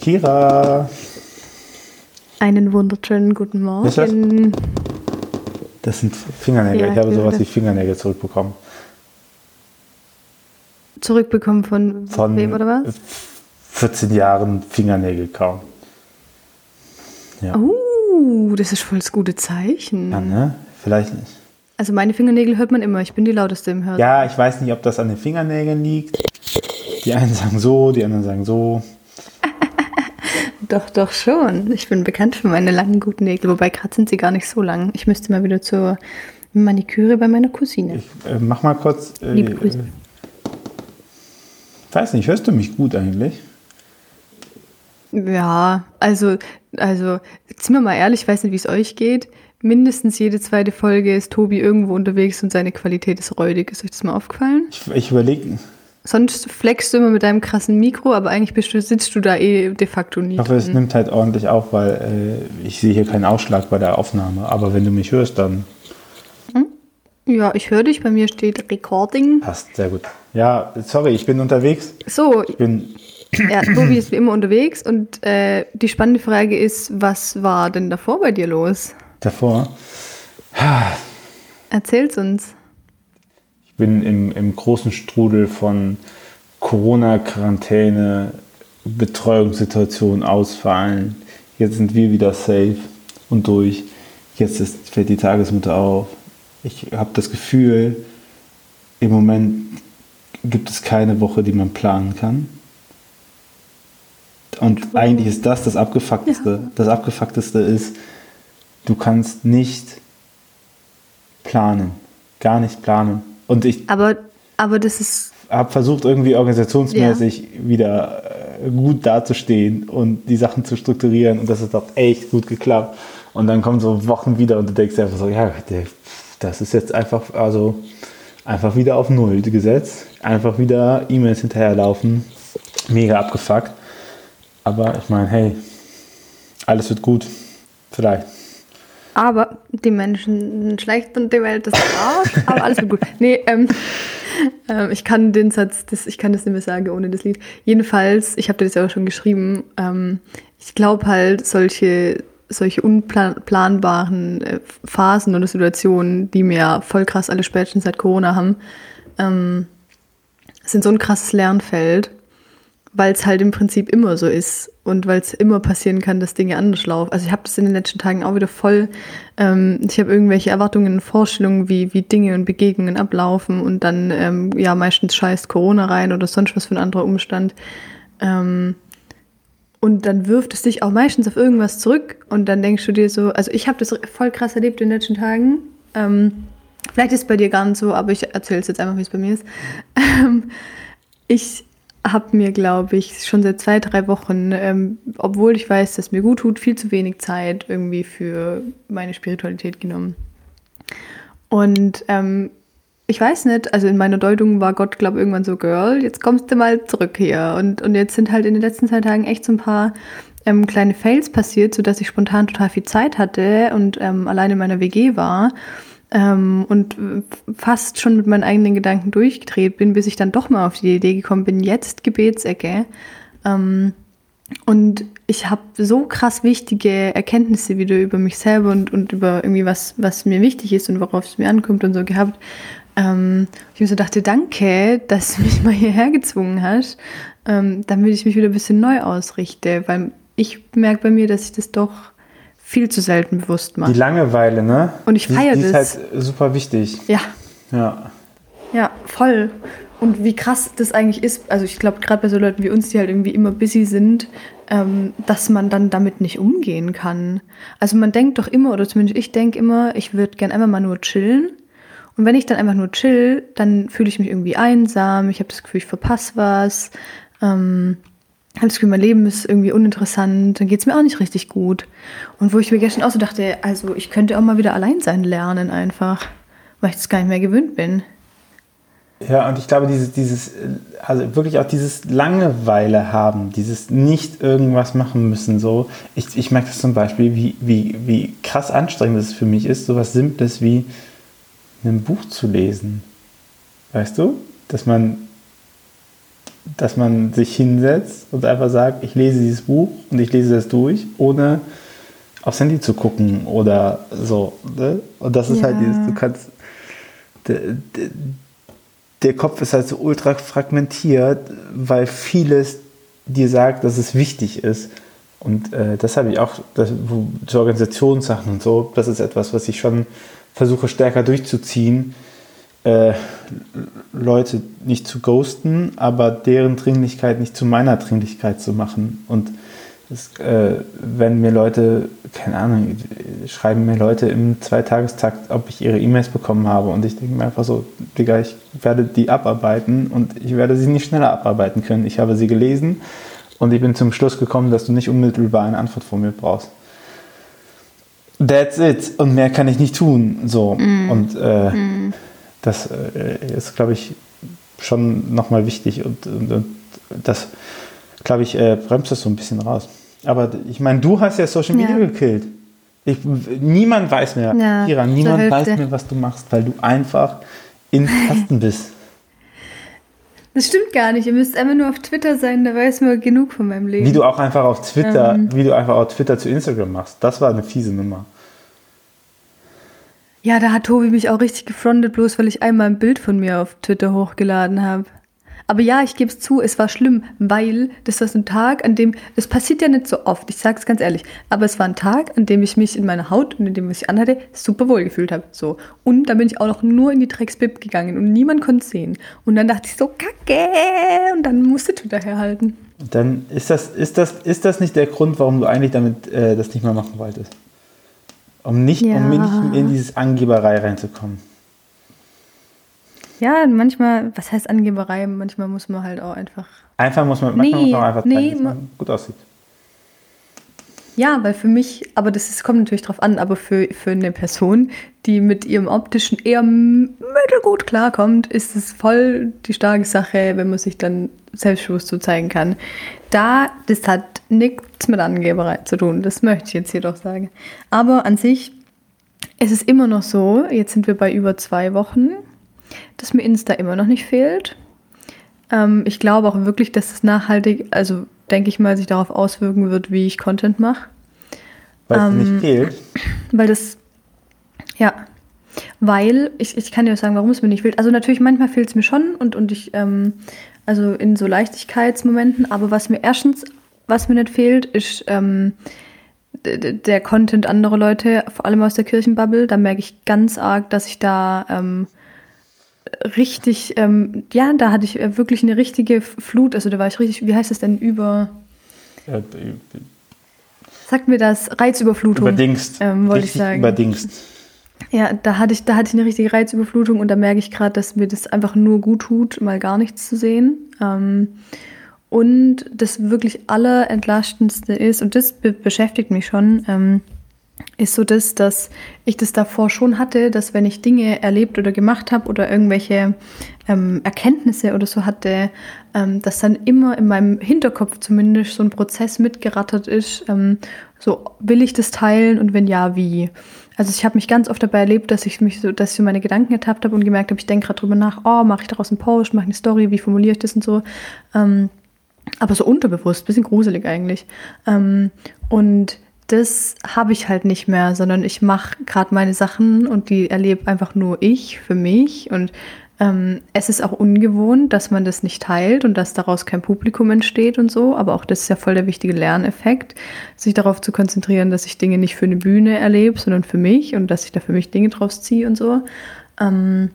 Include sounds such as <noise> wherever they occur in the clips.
Kira. Einen wunderschönen guten Morgen. Das sind Fingernägel. Ja, ich habe sowas wie Fingernägel zurückbekommen. Zurückbekommen von, Von wem oder was? 14 Jahren Fingernägel kaum. Ja. Uh, das ist voll das gute Zeichen. ja, ne? Vielleicht nicht. Also meine Fingernägel hört man immer. Ich bin die lauteste im Hören. Ja, ich weiß nicht, ob das an den Fingernägeln liegt. Die einen sagen so, die anderen sagen so. Doch, doch schon. Ich bin bekannt für meine langen guten Nägel. Wobei gerade sind sie gar nicht so lang. Ich müsste mal wieder zur Maniküre bei meiner Cousine. Ich äh, mach mal kurz. Äh, Liebe Grüße. äh, weiß nicht, hörst du mich gut eigentlich? Ja, also, also, sind wir mal ehrlich, ich weiß nicht, wie es euch geht. Mindestens jede zweite Folge ist Tobi irgendwo unterwegs und seine Qualität ist räudig. Ist euch das mal aufgefallen? Ich, ich überlege, Sonst flexst du immer mit deinem krassen Mikro, aber eigentlich bist du, sitzt du da eh de facto nie. ich hoffe, es nimmt halt ordentlich auf, weil äh, ich sehe hier keinen Ausschlag bei der Aufnahme. Aber wenn du mich hörst, dann Ja, ich höre dich. Bei mir steht Recording. passt sehr gut. Ja, sorry, ich bin unterwegs. So, Ich bin ja, Tobi ist wie immer unterwegs und äh, die spannende Frage ist, was war denn davor bei dir los? davor. Erzähl's uns. Ich bin im, im großen Strudel von Corona-Quarantäne, Betreuungssituation ausfallen. Jetzt sind wir wieder safe und durch. Jetzt ist, fällt die Tagesmutter auf. Ich habe das Gefühl, im Moment gibt es keine Woche, die man planen kann. Und eigentlich ist das das Abgefuckteste. Das Abgefuckteste ist, du kannst nicht planen. Gar nicht planen. Und ich Aber, aber das ist, habe versucht, irgendwie organisationsmäßig wieder äh, gut dazustehen und die Sachen zu strukturieren. Und das hat auch echt gut geklappt. Und dann kommen so Wochen wieder und du denkst einfach so, ja, das ist jetzt einfach, also einfach wieder auf Null gesetzt. Einfach wieder E-Mails hinterherlaufen. Mega abgefuckt. Aber ich meine, hey, alles wird gut. Vielleicht. Aber die Menschen schlecht und die Welt ist Arsch, aber alles wird gut. Nee, ähm, ähm, ich kann den Satz, das, ich kann das nicht mehr sagen ohne das Lied. Jedenfalls, ich habe das ja auch schon geschrieben, ähm, ich glaube halt, solche, solche unplanbaren äh, Phasen oder Situationen, die mir voll krass alle spätestens seit Corona haben, ähm, sind so ein krasses Lernfeld, weil es halt im Prinzip immer so ist und weil es immer passieren kann, dass Dinge anders laufen. Also ich habe das in den letzten Tagen auch wieder voll, ähm, ich habe irgendwelche Erwartungen und Vorstellungen, wie, wie Dinge und Begegnungen ablaufen und dann, ähm, ja, meistens scheißt Corona rein oder sonst was für ein anderer Umstand. Ähm, und dann wirft es dich auch meistens auf irgendwas zurück und dann denkst du dir so, also ich habe das voll krass erlebt in den letzten Tagen. Ähm, vielleicht ist es bei dir gar nicht so, aber ich erzähle es jetzt einfach, wie es bei mir ist. <laughs> Ähm, ich habe mir, glaube ich, schon seit zwei, drei Wochen, ähm, obwohl ich weiß, dass mir gut tut, viel zu wenig Zeit irgendwie für meine Spiritualität genommen. Und ähm, ich weiß nicht, also in meiner Deutung war Gott, glaube ich, irgendwann so, Girl, jetzt kommst du mal zurück hier. Und, und jetzt sind halt in den letzten zwei Tagen echt so ein paar ähm, kleine Fails passiert, sodass ich spontan total viel Zeit hatte und ähm, allein in meiner WG war ähm, und äh, fast schon mit meinen eigenen Gedanken durchgedreht bin, bis ich dann doch mal auf die Idee gekommen bin, jetzt Gebetsecke. Ähm, und ich habe so krass wichtige Erkenntnisse wieder über mich selber und, und über irgendwie was, was mir wichtig ist und worauf es mir ankommt und so gehabt. Ähm, ich mir so dachte, danke, dass du mich mal hierher gezwungen hast, ähm, damit ich mich wieder ein bisschen neu ausrichte, weil ich merke bei mir, dass ich das doch viel zu selten bewusst Die mache. Langeweile, ne? Und ich Die- feier die das. ist halt super wichtig. Ja, Ja. Ja, voll. Und wie krass das eigentlich ist, also ich glaube, gerade bei so Leuten wie uns, die halt irgendwie immer busy sind, ähm, dass man dann damit nicht umgehen kann. Also man denkt doch immer, oder zumindest ich denke immer, ich würde gern einfach mal nur chillen. Und wenn ich dann einfach nur chill, dann fühle ich mich irgendwie einsam, ich habe das Gefühl, ich verpasse was, ähm, habe das Gefühl, mein Leben ist irgendwie uninteressant, dann geht es mir auch nicht richtig gut. Und wo ich mir gestern auch so dachte, also ich könnte auch mal wieder allein sein lernen einfach, weil ich das gar nicht mehr gewöhnt bin. Ja, und ich glaube, dieses, dieses, also wirklich auch dieses Langeweile haben, dieses nicht irgendwas machen müssen, so. Ich, ich merke das zum Beispiel, wie, wie, wie krass anstrengend es für mich ist, sowas Simples wie ein Buch zu lesen. Weißt du? Dass man dass man sich hinsetzt und einfach sagt, ich lese dieses Buch und ich lese das durch, ohne aufs Handy zu gucken oder so. Ne? Und das ist ja. halt dieses, du kannst, der, der, der Kopf ist halt so ultra fragmentiert, weil vieles dir sagt, dass es wichtig ist. Und äh, das habe ich auch, das, zu Organisationssachen und so, das ist etwas, was ich schon versuche stärker durchzuziehen, äh, Leute nicht zu ghosten, aber deren Dringlichkeit nicht zu meiner Dringlichkeit zu machen. Und das, äh, wenn mir Leute, keine Ahnung, schreiben mir Leute im Zweitagestakt, ob ich ihre E-Mails bekommen habe und ich denke mir einfach so, Digga, ich werde die abarbeiten und ich werde sie nicht schneller abarbeiten können. Ich habe sie gelesen und ich bin zum Schluss gekommen, dass du nicht unmittelbar eine Antwort von mir brauchst. That's it. Und mehr kann ich nicht tun. So. Mm. Und äh, mm. Das äh, ist, glaube ich, schon nochmal wichtig und, und, und das, glaube ich, äh, bremst das so ein bisschen raus. Aber ich meine, du hast ja Social Media ja. gekillt. Ich, niemand weiß mehr, ja, Kira, niemand weiß mehr, was du machst, weil du einfach in <laughs> Kasten bist. Das stimmt gar nicht. Ihr müsst einfach nur auf Twitter sein, da weiß man genug von meinem Leben. Wie du auch einfach auf Twitter, ähm. wie du einfach auf Twitter zu Instagram machst. Das war eine fiese Nummer. Ja, da hat Tobi mich auch richtig gefrontet, bloß weil ich einmal ein Bild von mir auf Twitter hochgeladen habe. Aber ja, ich gebe es zu, es war schlimm, weil das war so ein Tag, an dem, das passiert ja nicht so oft, ich sage es ganz ehrlich, aber es war ein Tag, an dem ich mich in meiner Haut und in dem, was ich anhatte, super wohl gefühlt habe. So. Und da bin ich auch noch nur in die Drecksbib gegangen und niemand konnte sehen. Und dann dachte ich so, kacke, und dann musste Twitter herhalten. Dann ist das, ist, das, ist das nicht der Grund, warum du eigentlich damit äh, das nicht mehr machen wolltest? Um nicht, ja. um nicht in dieses Angeberei reinzukommen. Ja, manchmal, was heißt Angeberei? Manchmal muss man halt auch einfach. Einfach muss man, manchmal nee, muss man einfach zeigen, nee, dass man gut aussieht. Ja, weil für mich, aber das ist, kommt natürlich drauf an, aber für, für eine Person, die mit ihrem optischen eher mittelgut klarkommt, ist es voll die starke Sache, wenn man sich dann selbstbewusst so zeigen kann. Da, das hat nichts mit Angeberei zu tun, das möchte ich jetzt jedoch sagen. Aber an sich, es ist immer noch so, jetzt sind wir bei über zwei Wochen, dass mir Insta immer noch nicht fehlt. Ähm, ich glaube auch wirklich, dass es nachhaltig, also denke ich mal, sich darauf auswirken wird, wie ich Content mache. Weil es ähm, nicht fehlt? Weil das, ja, weil, ich, ich kann dir auch sagen, warum es mir nicht fehlt. Also natürlich, manchmal fehlt es mir schon und, und ich, ähm, also in so Leichtigkeitsmomenten, aber was mir erstens, was mir nicht fehlt, ist ähm, der Content anderer Leute, vor allem aus der Kirchenbubble. Da merke ich ganz arg, dass ich da ähm, richtig, ähm, ja, da hatte ich äh, wirklich eine richtige Flut, also da war ich richtig, wie heißt das denn, über... Ja, Sagt mir das, Reizüberflutung. Überdingst. Ähm, wollte ich sagen. Überdingst. Ja, da hatte ich, da hatte ich eine richtige Reizüberflutung und da merke ich gerade, dass mir das einfach nur gut tut, mal gar nichts zu sehen. Ähm, und das wirklich allerentlastendste ist, und das be beschäftigt mich schon, ähm, ist so das, dass ich das davor schon hatte, dass wenn ich Dinge erlebt oder gemacht habe oder irgendwelche ähm, Erkenntnisse oder so hatte, ähm, dass dann immer in meinem Hinterkopf zumindest so ein Prozess mitgerattert ist, ähm, so will ich das teilen und wenn ja, wie. Also ich habe mich ganz oft dabei erlebt, dass ich mich so, dass ich so meine Gedanken ertappt habe und gemerkt habe, ich denke gerade drüber nach, oh, mache ich daraus einen Post, mache eine Story, wie formuliere ich das und so. Ähm, aber so unterbewusst, bisschen gruselig eigentlich. Ähm, und das habe ich halt nicht mehr, sondern ich mache gerade meine Sachen und die erlebe einfach nur ich für mich. Und ähm, es ist auch ungewohnt, dass man das nicht teilt und dass daraus kein Publikum entsteht und so. Aber auch das ist ja voll der wichtige Lerneffekt, sich darauf zu konzentrieren, dass ich Dinge nicht für eine Bühne erlebe, sondern für mich und dass ich da für mich Dinge draus ziehe und so. Ähm,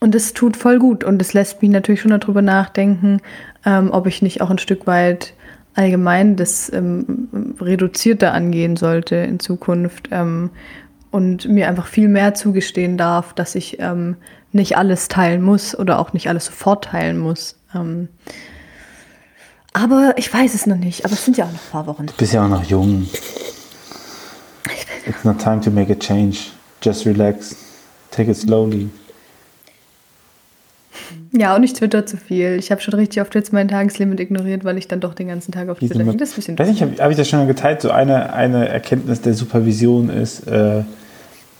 und es tut voll gut und es lässt mich natürlich schon darüber nachdenken, ähm, ob ich nicht auch ein Stück weit allgemein das ähm, reduzierter angehen sollte in Zukunft ähm, und mir einfach viel mehr zugestehen darf, dass ich ähm, nicht alles teilen muss oder auch nicht alles sofort teilen muss. Ähm, aber ich weiß es noch nicht. Aber es sind ja auch noch ein paar Wochen. Du bist ja auch noch jung. It's not time to make a change. Just relax. Take it slowly. Ja, und ich twitter zu viel. Ich habe schon richtig oft jetzt mein Tageslimit ignoriert, weil ich dann doch den ganzen Tag auf Twitter bin. Das ist ein bisschen weiß nicht, habe hab ich das schon geteilt? So eine, eine Erkenntnis der Supervision ist, äh,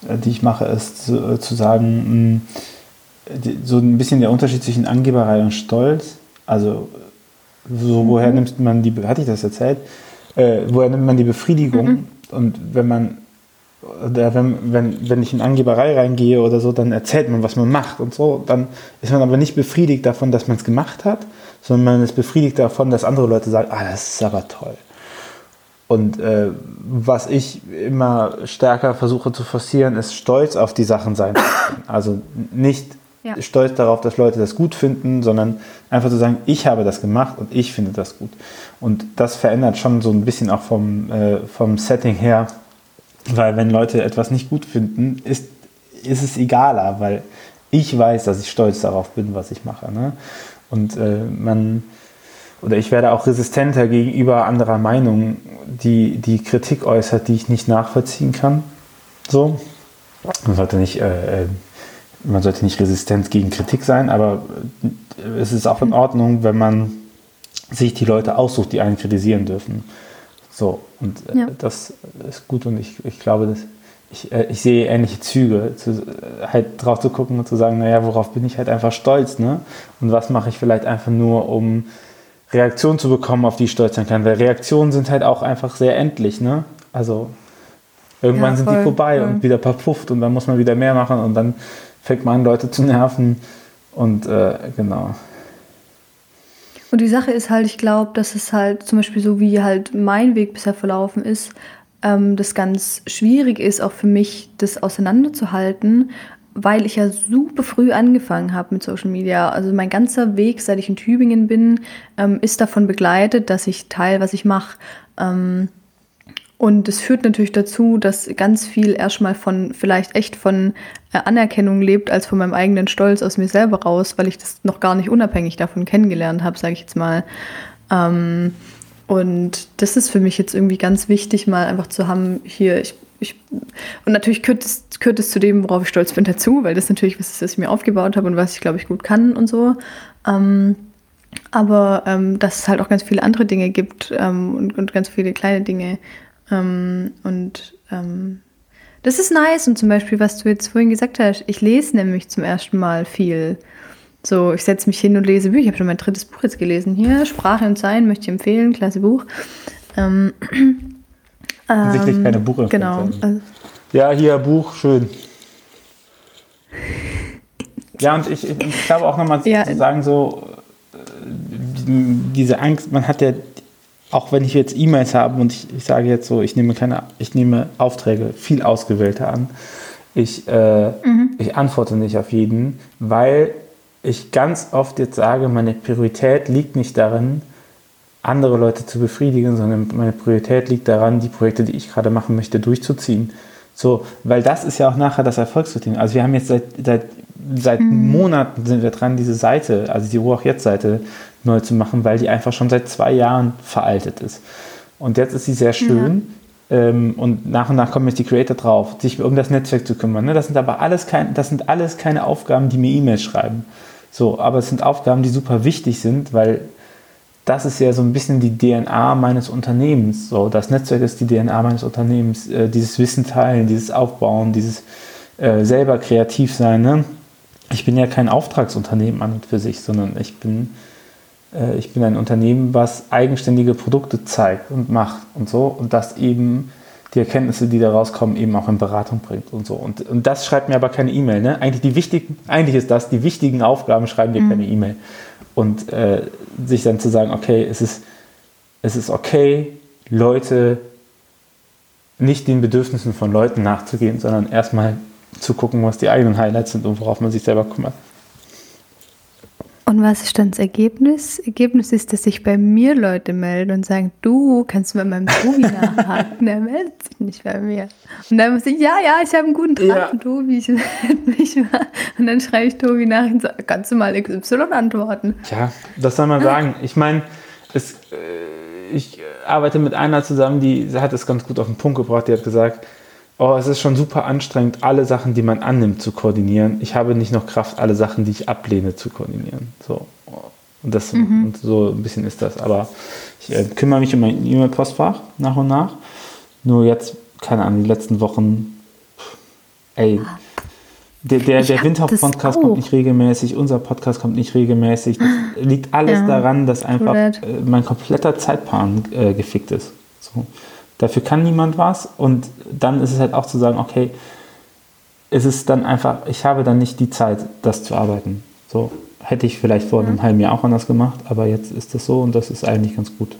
die ich mache, ist zu, äh, zu sagen, mh, die, so ein bisschen der Unterschied zwischen Angeberei und Stolz. Also so, woher mhm. nimmt man die, hatte ich das erzählt? Äh, woher nimmt man die Befriedigung? Mhm. Und wenn man, oder wenn, wenn, wenn ich in Angeberei reingehe oder so, dann erzählt man, was man macht und so. Dann ist man aber nicht befriedigt davon, dass man es gemacht hat, sondern man ist befriedigt davon, dass andere Leute sagen, ah, das ist aber toll. Und äh, was ich immer stärker versuche zu forcieren, ist stolz auf die Sachen sein. Also nicht ja. stolz darauf, dass Leute das gut finden, sondern einfach zu sagen, ich habe das gemacht und ich finde das gut. Und das verändert schon so ein bisschen auch vom, äh, vom Setting her, weil wenn Leute etwas nicht gut finden, ist, ist es egaler, weil ich weiß, dass ich stolz darauf bin, was ich mache. Ne? Und äh, man oder ich werde auch resistenter gegenüber anderer Meinungen, die die Kritik äußert, die ich nicht nachvollziehen kann. So. Man sollte nicht, äh, äh man sollte nicht resistent gegen Kritik sein, aber es ist auch in Ordnung, wenn man sich die Leute aussucht, die einen kritisieren dürfen. So, und äh, ja. das ist gut und ich, ich glaube, dass ich, äh, ich sehe ähnliche Züge, zu, halt drauf zu gucken und zu sagen, naja, worauf bin ich halt einfach stolz, ne? Und was mache ich vielleicht einfach nur, um Reaktionen zu bekommen, auf die ich stolz sein kann. Weil Reaktionen sind halt auch einfach sehr endlich, ne? Also irgendwann ja, voll, sind die vorbei voll. und wieder verpufft und dann muss man wieder mehr machen und dann fängt man an, Leute zu nerven. Und äh, genau. Und die Sache ist halt, ich glaube, dass es halt zum Beispiel so wie halt mein Weg bisher verlaufen ist, ähm, das ganz schwierig ist, auch für mich, das auseinanderzuhalten, weil ich ja super früh angefangen habe mit Social Media. Also mein ganzer Weg, seit ich in Tübingen bin, ähm, ist davon begleitet, dass ich teile, was ich mache. Ähm, und es führt natürlich dazu, dass ganz viel erstmal von, vielleicht echt von äh, Anerkennung lebt, als von meinem eigenen Stolz aus mir selber raus, weil ich das noch gar nicht unabhängig davon kennengelernt habe, sage ich jetzt mal. Ähm, und das ist für mich jetzt irgendwie ganz wichtig, mal einfach zu haben, hier, ich, ich und natürlich gehört es, gehört es zu dem, worauf ich stolz bin, dazu, weil das natürlich was ist, was ich mir aufgebaut habe und was ich, glaube ich, gut kann und so. Ähm, aber ähm, dass es halt auch ganz viele andere Dinge gibt ähm, und, und ganz viele kleine Dinge, ähm, und ähm, das ist nice. Und zum Beispiel, was du jetzt vorhin gesagt hast, ich lese nämlich zum ersten Mal viel. So, ich setze mich hin und lese Bücher. Ich habe schon mein drittes Buch jetzt gelesen. Hier, Sprache und Sein, möchte ich empfehlen, klasse Buch. Ähm, <clears throat> Sicherlich ähm, keine Buchempfehlung. Genau. Also, ja, hier Buch, schön. Ja, und ich, ich glaube auch nochmal ja, zu sagen, so, äh, diese Angst, man hat ja auch wenn ich jetzt E-Mails habe und ich, ich, sage jetzt so, ich nehme keine, ich nehme Aufträge viel ausgewählter an. Ich, äh, mhm. ich antworte nicht auf jeden, weil ich ganz oft jetzt sage, meine Priorität liegt nicht darin, andere Leute zu befriedigen, sondern meine Priorität liegt daran, die Projekte, die ich gerade machen möchte, durchzuziehen. So, weil das ist ja auch nachher das Erfolgskriterium. Also wir haben jetzt seit, seit, seit mhm. Monaten sind wir dran, diese Seite, also die Ruhe auch jetzt Seite neu zu machen, weil die einfach schon seit zwei Jahren veraltet ist. Und jetzt ist sie sehr schön. Ja. Ähm, und nach und nach kommen jetzt die Creator drauf, sich um das Netzwerk zu kümmern. Ne? Das sind aber alles, kein, das sind alles keine Aufgaben, die mir E-Mails schreiben. So, aber es sind Aufgaben, die super wichtig sind, weil das ist ja so ein bisschen die DNA meines Unternehmens. So, das Netzwerk ist die DNA meines Unternehmens. Äh, dieses Wissen teilen, dieses Aufbauen, dieses äh, selber kreativ sein. Ne? Ich bin ja kein Auftragsunternehmen an und für sich, sondern ich bin äh, ich bin ein Unternehmen, was eigenständige Produkte zeigt und macht und so und das eben die Erkenntnisse, die da rauskommen, eben auch in Beratung bringt und so. Und, und das schreibt mir aber keine E-Mail. Ne? Eigentlich, die wichtigen, eigentlich ist das, die wichtigen Aufgaben schreiben dir mhm. keine E-Mail. Und äh, sich dann zu sagen, okay, es ist, es ist okay, Leute nicht den Bedürfnissen von Leuten nachzugehen, sondern erstmal zu gucken, was die eigenen Highlights sind und worauf man sich selber kümmert. Und was ist dann das Ergebnis? Ergebnis ist, dass sich bei mir Leute melden und sagen, du kannst bei meinem Tobi nachhaken. Der meldet sich nicht bei mir. Und dann muss ich, ja, ja, ich habe einen guten Draht ja. Tobi. Ich mich mal. Und dann schreibe ich Tobi nach und sage, kannst du mal XY antworten? Ja, das soll man sagen. Ich meine, es, äh, ich arbeite mit einer zusammen, die hat es ganz gut auf den Punkt gebracht. Die hat gesagt, oh, es ist schon super anstrengend, alle Sachen, die man annimmt, zu koordinieren. Ich habe nicht noch Kraft, alle Sachen, die ich ablehne, zu koordinieren. So. Und, das, mhm. und so ein bisschen ist das. Aber ich äh, kümmere mich um mein E-Mail-Postfach nach und nach. Nur jetzt, keine Ahnung, die letzten Wochen, ey, Der, der, der hab Windhoff-Podcast das kommt nicht regelmäßig, unser Podcast kommt nicht regelmäßig. Das liegt alles Ja, daran, dass einfach äh, mein kompletter Zeitplan äh, gefickt ist. So. Dafür kann niemand was und dann ist es halt auch zu sagen, okay, es ist dann einfach, ich habe dann nicht die Zeit, das zu arbeiten. So hätte ich vielleicht vor einem halben Jahr auch anders gemacht, aber jetzt ist das so und das ist eigentlich ganz gut.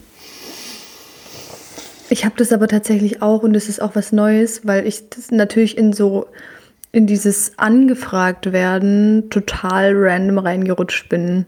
Ich habe das aber tatsächlich auch und das ist auch was Neues, weil ich das natürlich in so in dieses angefragt werden total random reingerutscht bin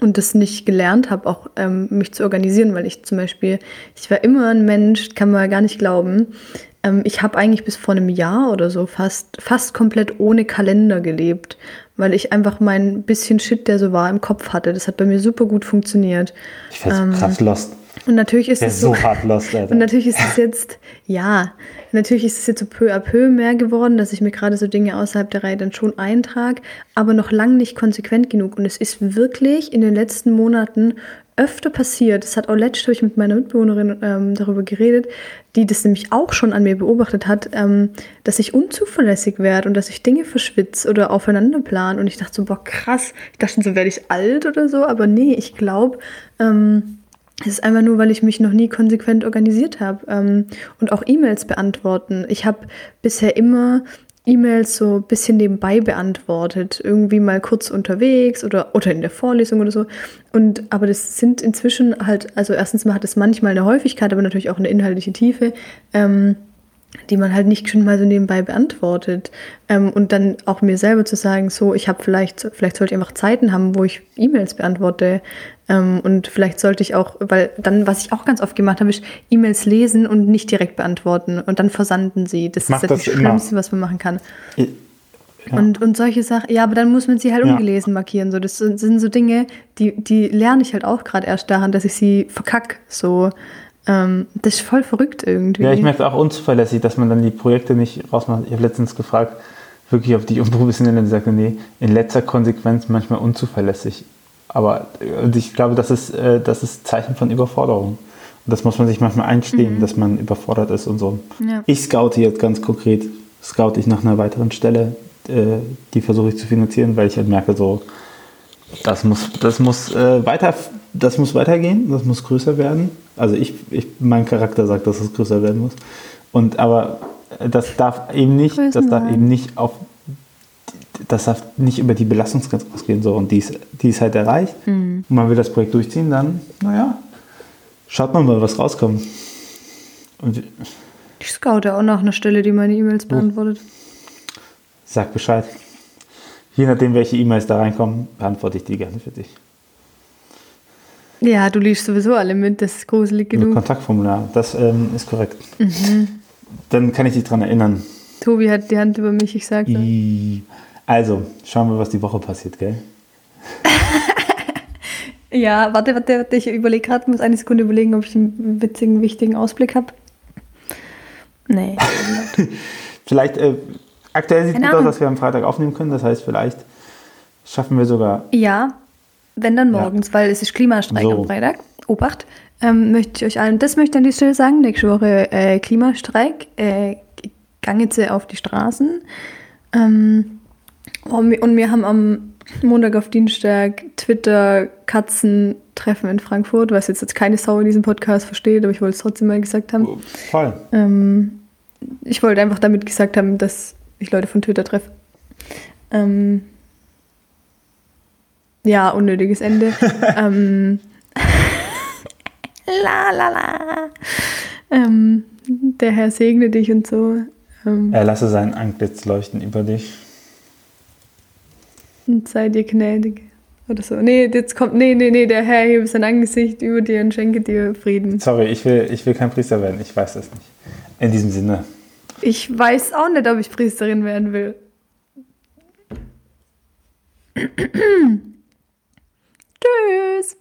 und das nicht gelernt habe, auch ähm, mich zu organisieren, weil ich zum Beispiel, ich war immer ein Mensch, kann man gar nicht glauben. Ähm, ich habe eigentlich bis vor einem Jahr oder so fast, fast komplett ohne Kalender gelebt, weil ich einfach mein bisschen Shit, der so war, im Kopf hatte. Das hat bei mir super gut funktioniert. Ich werde so krass lost. Und natürlich ist Der es so. so hart lost, Alter. Und natürlich ist es jetzt, ja, natürlich ist es jetzt so peu à peu mehr geworden, dass ich mir gerade so Dinge außerhalb der Reihe dann schon eintrage, aber noch lang nicht konsequent genug. Und es ist wirklich in den letzten Monaten öfter passiert. Das hat auch letztens mit meiner Mitbewohnerin ähm, darüber geredet, die das nämlich auch schon an mir beobachtet hat, ähm, dass ich unzuverlässig werde und dass ich Dinge verschwitze oder aufeinander plan. Und ich dachte so, boah, krass. Ich dachte schon so, werde ich alt oder so, aber nee, ich glaube, ähm, es ist einfach nur, weil ich mich noch nie konsequent organisiert habe. Ähm, und auch E-Mails beantworten. Ich habe bisher immer E-Mails so ein bisschen nebenbei beantwortet. Irgendwie mal kurz unterwegs oder, oder in der Vorlesung oder so. Und, aber das sind inzwischen halt, also erstens mal hat es manchmal eine Häufigkeit, aber natürlich auch eine inhaltliche Tiefe. Ähm, die man halt nicht schon mal so nebenbei beantwortet. Ähm, und dann auch mir selber zu sagen, so, ich habe vielleicht, vielleicht sollte ich einfach Zeiten haben, wo ich E-Mails beantworte. Ähm, und vielleicht sollte ich auch, weil dann, was ich auch ganz oft gemacht habe, ist E-Mails lesen und nicht direkt beantworten. Und dann versanden sie. Das Mach ist das das immer. Schlimmste, was man machen kann. Ich- Ja. Und, und solche Sachen, ja, aber dann muss man sie halt Ja. ungelesen markieren. So. Das sind, sind so Dinge, die, die lerne ich halt auch gerade erst daran, dass ich sie verkack. So, ähm, das ist voll verrückt irgendwie. Ja, ich merke auch unzuverlässig, dass man dann die Projekte nicht rausmacht. Ich habe letztens gefragt, wirklich auf die Unprofessionelle, die sagte, nee, in letzter Konsequenz manchmal unzuverlässig. Aber äh, ich glaube, das ist, äh, das ist Zeichen von Überforderung. Und das muss man sich manchmal einstehen, dass man überfordert ist und so. Ja. Ich scoute jetzt ganz konkret, scoute ich nach einer weiteren Stelle, äh, die versuche ich zu finanzieren, weil ich halt merke, so, das muss, das muss, äh, weiter, das muss weitergehen, das muss größer werden. Also ich, ich, mein Charakter sagt, dass es größer werden muss. Und aber das darf eben nicht, das darf Größenwahn. eben nicht auf, das darf nicht über die Belastungsgrenze ausgehen. So, und die ist, die ist halt erreicht. Und man will das Projekt durchziehen, dann, naja, schaut man mal, was rauskommt. Und Ich scoute auch nach einer Stelle, die meine E-Mails beantwortet. sag Bescheid. Je nachdem, welche E-Mails da reinkommen, beantworte ich die gerne für dich. Ja, du liest sowieso alle mit, das ist gruselig Mit genug. Kontaktformular, das ähm, ist korrekt. Mhm. Dann kann ich dich daran erinnern. Tobi hat die Hand über mich, ich sag's Also, schauen wir, was die Woche passiert, gell? <laughs> Ja, warte, warte, warte, ich überlege gerade, muss eine Sekunde überlegen, ob ich einen witzigen, wichtigen Ausblick habe. Nee. <laughs> Vielleicht, äh, aktuell sieht es gut aus, dass wir am Freitag aufnehmen können. Das heißt, vielleicht schaffen wir sogar. ja, wenn dann Ja. morgens, weil es ist Klimastreik So. am Freitag. Obacht. Ähm, möchte ich euch allen, das möchte ich an dieser Stelle sagen, nächste Woche äh, Klimastreik, äh, gang jetzt auf die Straßen. Ähm, und wir- und wir haben am Montag auf Dienstag Twitter Katzentreffen in Frankfurt, was jetzt, jetzt keine Sau in diesem Podcast versteht, aber ich wollte es trotzdem mal gesagt haben. Voll. Ähm, ich wollte einfach damit gesagt haben, dass ich Leute von Twitter treffe. Ähm, ja, unnötiges Ende. <laughs> ähm, <laughs> la la la. Ähm, der Herr segne dich und so. Ähm, Er lasse sein Antlitz leuchten über dich. Und sei dir gnädig. Oder so. Nee, jetzt kommt. Nee, nee, nee, der Herr hebe sein Angesicht über dir und schenke dir Frieden. Sorry, ich will, ich will kein Priester werden. Ich weiß das nicht. In diesem Sinne. Ich weiß auch nicht, ob ich Priesterin werden will. <clears throat> Tschüss.